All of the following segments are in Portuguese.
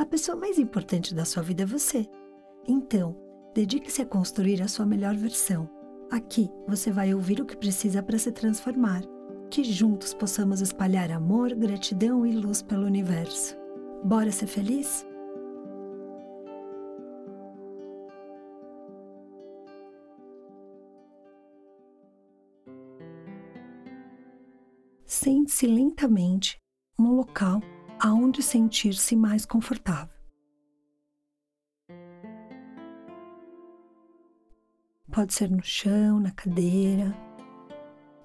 A pessoa mais importante da sua vida é você. Então, dedique-se a construir a sua melhor versão. Aqui você vai ouvir o que precisa para se transformar. Que juntos possamos espalhar amor, gratidão e luz pelo universo. Bora ser feliz? Sente-se lentamente no local aonde sentir-se mais confortável. Pode ser no chão, na cadeira,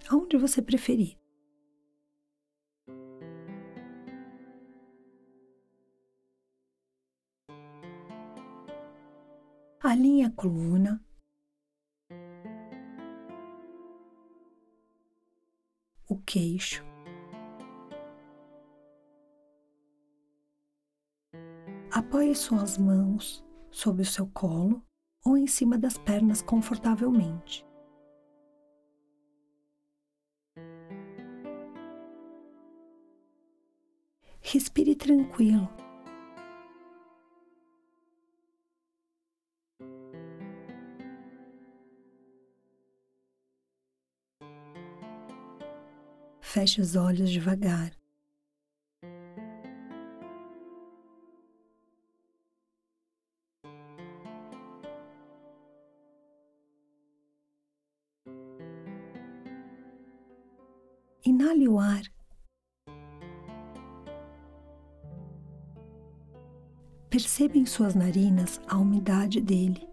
aonde você preferir. Alinhe a coluna. O queixo. Apoie suas mãos sobre o seu colo ou em cima das pernas confortavelmente. Respire tranquilo. Feche os olhos devagar. Perceba em suas narinas a umidade dele.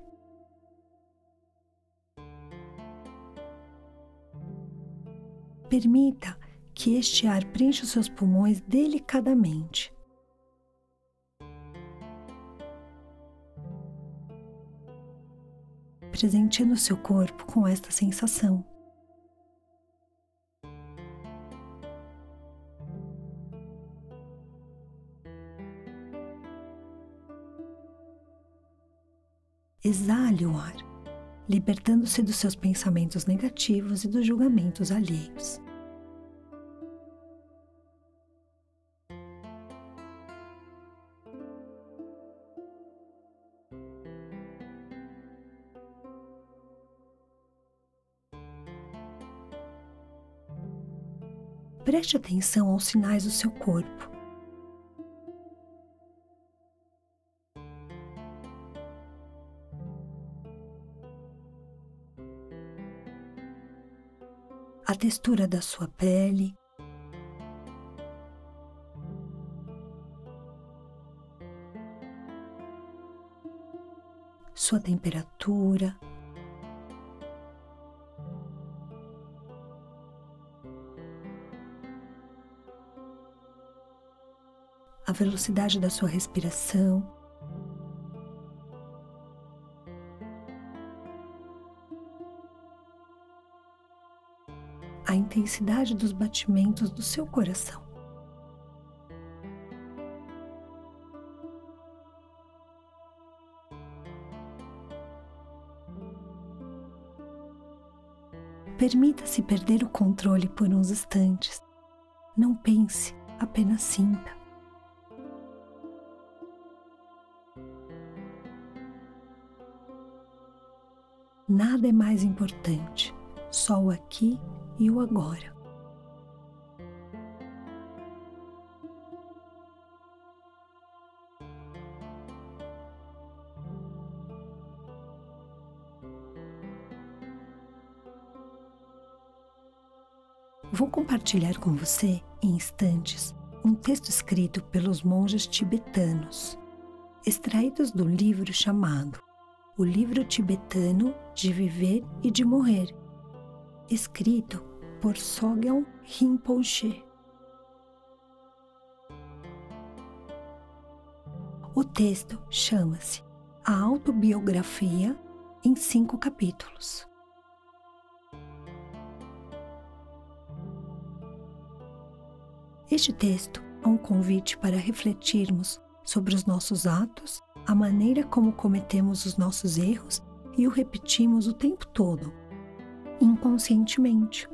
Permita que este ar preencha os seus pulmões delicadamente. Presenteando seu corpo com esta sensação. Exale o ar, libertando-se dos seus pensamentos negativos e dos julgamentos alheios. Preste atenção aos sinais do seu corpo a textura da sua pele. Sua temperatura. A velocidade da sua respiração. Intensidade dos batimentos do seu coração. Permita-se perder o controle por uns instantes. Não pense, apenas sinta. Nada é mais importante, só o aqui e o agora. Vou compartilhar com você, em instantes, um texto escrito pelos monges tibetanos, extraídos do livro chamado O Livro Tibetano de Viver e de Morrer, escrito por Sogyal Rinpoche. O texto chama-se A Autobiografia em cinco capítulos. Este texto é um convite para refletirmos sobre os nossos atos, a maneira como cometemos os nossos erros e o repetimos o tempo todo inconscientemente.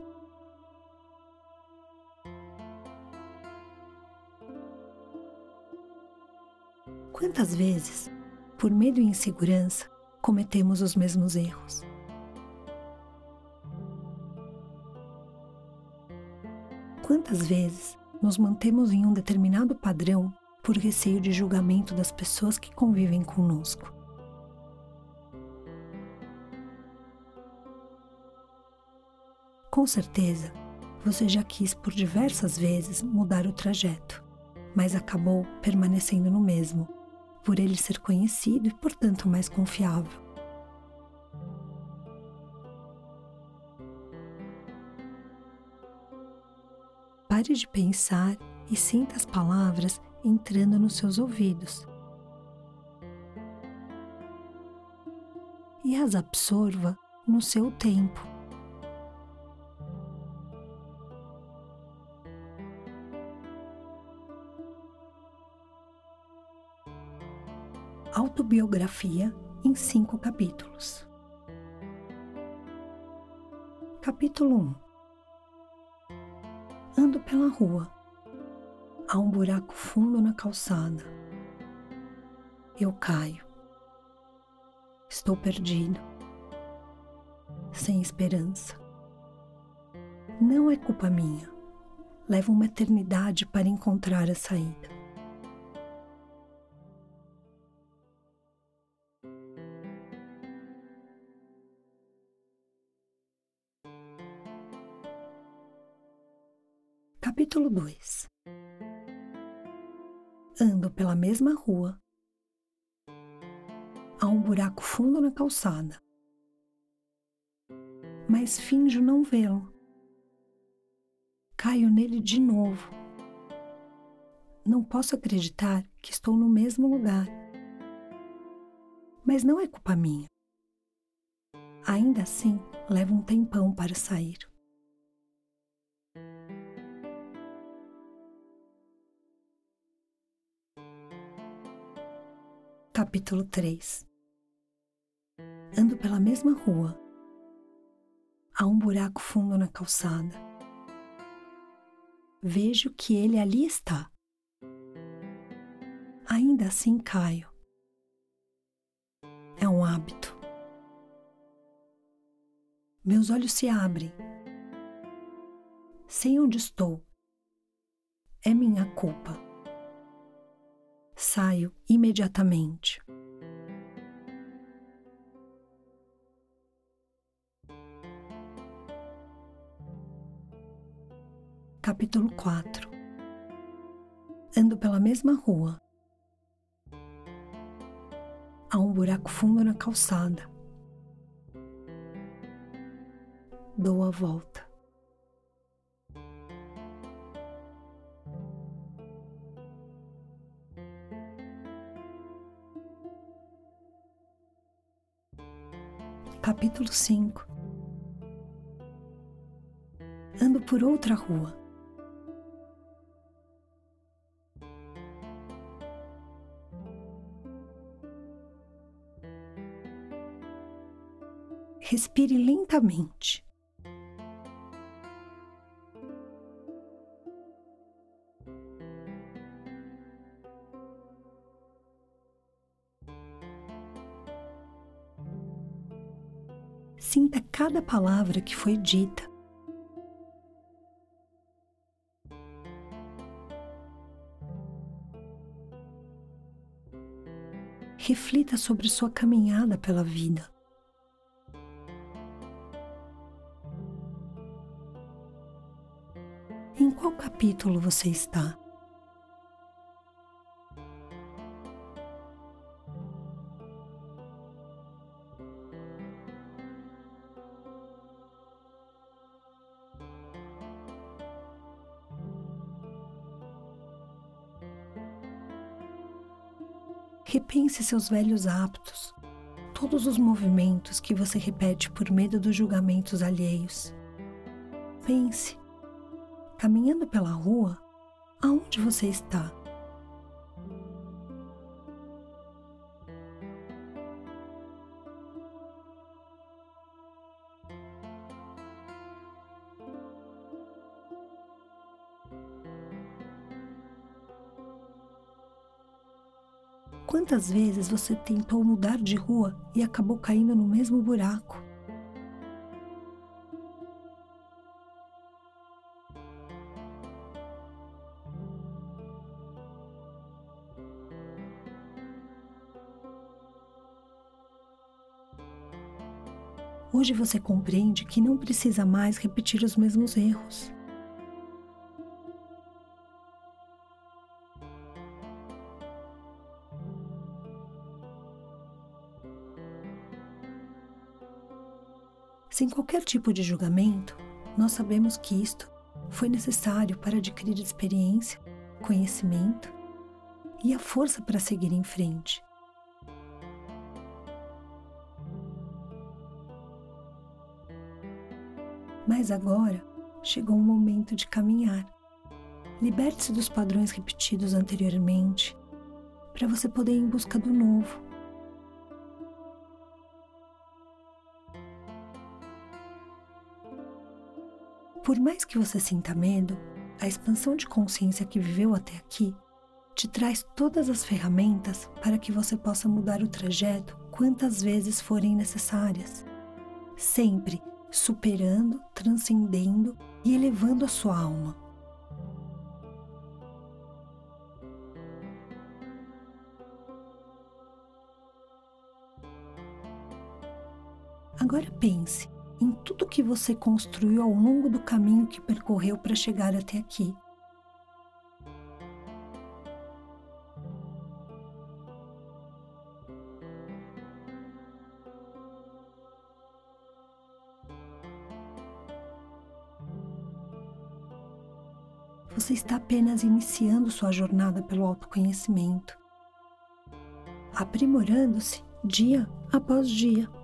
Quantas vezes, por medo e insegurança, cometemos os mesmos erros? Quantas vezes nos mantemos em um determinado padrão por receio de julgamento das pessoas que convivem conosco? Com certeza, você já quis por diversas vezes mudar o trajeto, mas acabou permanecendo no mesmo, por ele ser conhecido e, portanto, mais confiável. Pare de pensar e sinta as palavras entrando nos seus ouvidos. E as absorva no seu tempo. Autobiografia em cinco capítulos. Capítulo 1 Ando pela rua. Há um buraco fundo na calçada. Eu caio. Estou perdido. Sem esperança. Não é culpa minha. Levo uma eternidade para encontrar a saída. Capítulo 2 Ando pela mesma rua. Há um buraco fundo na calçada. Mas finjo não vê-lo. Caio nele de novo. Não posso acreditar que estou no mesmo lugar. Mas não é culpa minha. Ainda assim, leva um tempão para sair. Capítulo 3 Ando pela mesma rua. Há um buraco fundo na calçada. Vejo que ele ali está. Ainda assim caio. É um hábito. Meus olhos se abrem. Sei onde estou. É minha culpa saio imediatamente. Capítulo 4 Ando pela mesma rua. Há um buraco fundo na calçada. Dou a volta. Capítulo 5 Ando por outra rua. Respire lentamente. Sinta cada palavra que foi dita. Reflita sobre sua caminhada pela vida. Em qual capítulo você está? Repense seus velhos hábitos, todos os movimentos que você repete por medo dos julgamentos alheios. Pense, caminhando pela rua, aonde você está? Quantas vezes você tentou mudar de rua e acabou caindo no mesmo buraco? Hoje você compreende que não precisa mais repetir os mesmos erros. Sem qualquer tipo de julgamento, nós sabemos que isto foi necessário para adquirir experiência, conhecimento e a força para seguir em frente. Mas agora chegou o momento de caminhar. Liberte-se dos padrões repetidos anteriormente para você poder ir em busca do novo. Por mais que você sinta medo, a expansão de consciência que viveu até aqui te traz todas as ferramentas para que você possa mudar o trajeto quantas vezes forem necessárias, sempre superando, transcendendo e elevando a sua alma. Agora pense tudo que você construiu ao longo do caminho que percorreu para chegar até aqui. Você está apenas iniciando sua jornada pelo autoconhecimento, aprimorando-se dia após dia.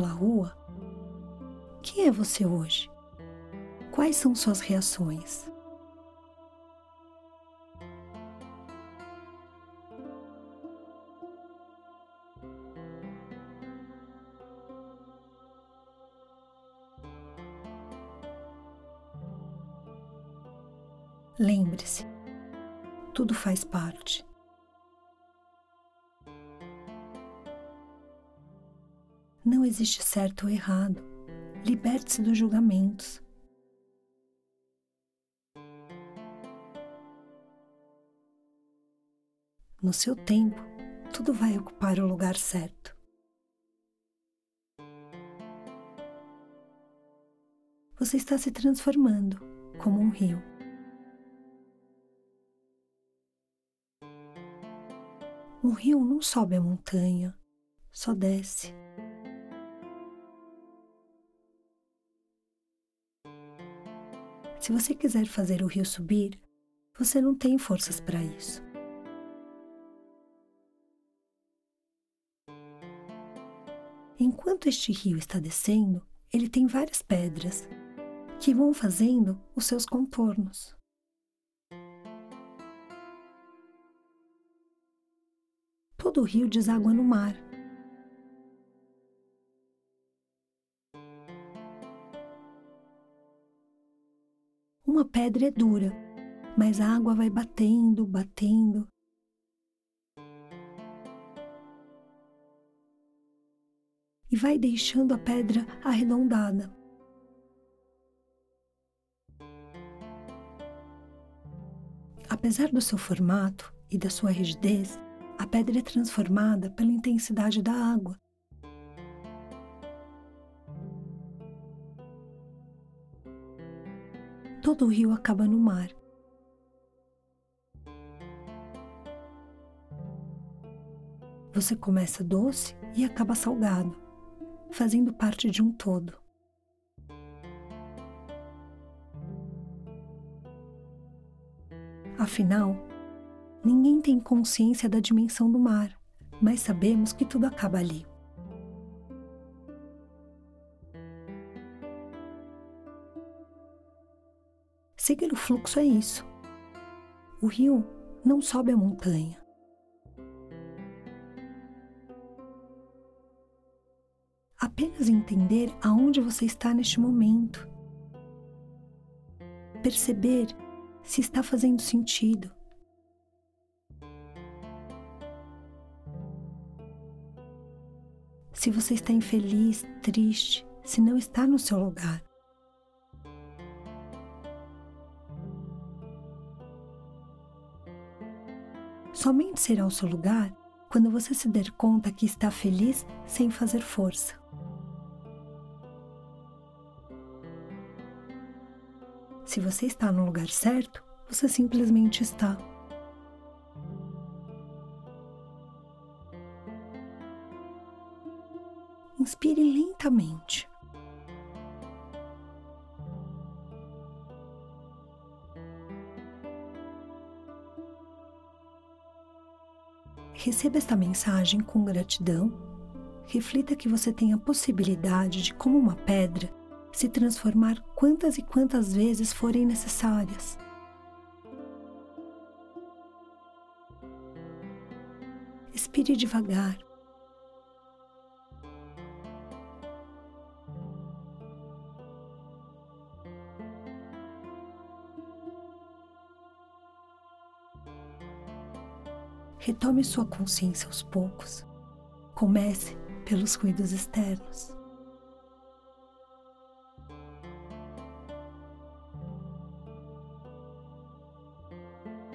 Pela rua, quem é você hoje? Quais são suas reações? Lembre-se, tudo faz parte. Existe certo ou errado. Liberte-se dos julgamentos. No seu tempo, tudo vai ocupar o lugar certo. Você está se transformando como um rio. Um rio não sobe a montanha, só desce. Se você quiser fazer o rio subir, você não tem forças para isso. Enquanto este rio está descendo, ele tem várias pedras que vão fazendo os seus contornos. Todo o rio deságua no mar Uma pedra é dura, mas a água vai batendo, batendo. E vai deixando a pedra arredondada. Apesar do seu formato e da sua rigidez, a pedra é transformada pela intensidade da água. O rio acaba no mar. Você começa doce e acaba salgado, fazendo parte de um todo. Afinal, ninguém tem consciência da dimensão do mar, mas sabemos que tudo acaba ali. Seguir o fluxo é isso. O rio não sobe a montanha. Apenas entender aonde você está neste momento. perceber se está fazendo sentido. Se você está infeliz, triste, se não está no seu lugar. Somente será o seu lugar quando você se der conta que está feliz sem fazer força. Se você está no lugar certo, você simplesmente está. Inspire lentamente. Receba esta mensagem com gratidão. Reflita que você tem a possibilidade de, como uma pedra, se transformar quantas e quantas vezes forem necessárias. Expire devagar. Retome sua consciência aos poucos. Comece pelos ruídos externos.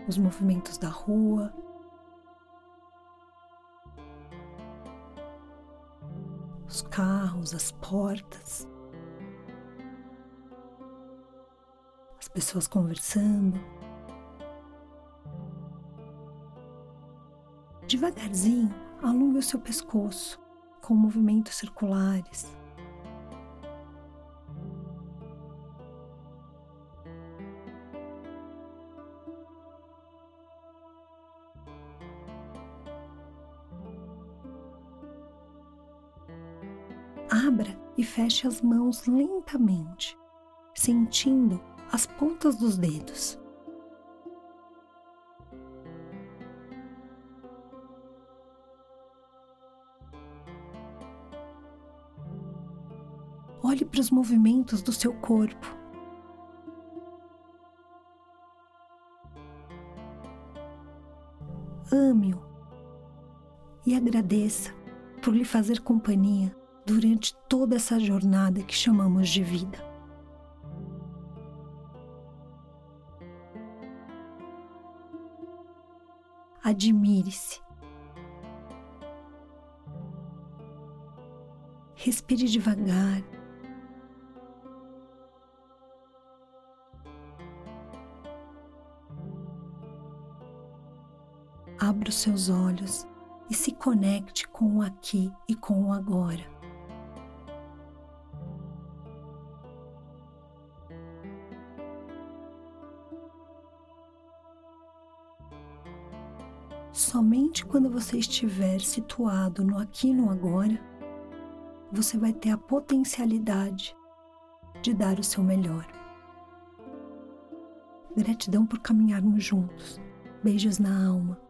os movimentos da rua. Os carros, as portas, as pessoas conversando. Devagarzinho, alongue o seu pescoço com movimentos circulares. Abra e feche as mãos lentamente, sentindo as pontas dos dedos. Os movimentos do seu corpo. Ame-o e agradeça por lhe fazer companhia durante toda essa jornada que chamamos de vida. Admire-se. Respire devagar. Os seus olhos e se conecte com o aqui e com o agora. Somente quando você estiver situado no aqui e no agora, você vai ter a potencialidade de dar o seu melhor. Gratidão por caminharmos juntos. Beijos na alma.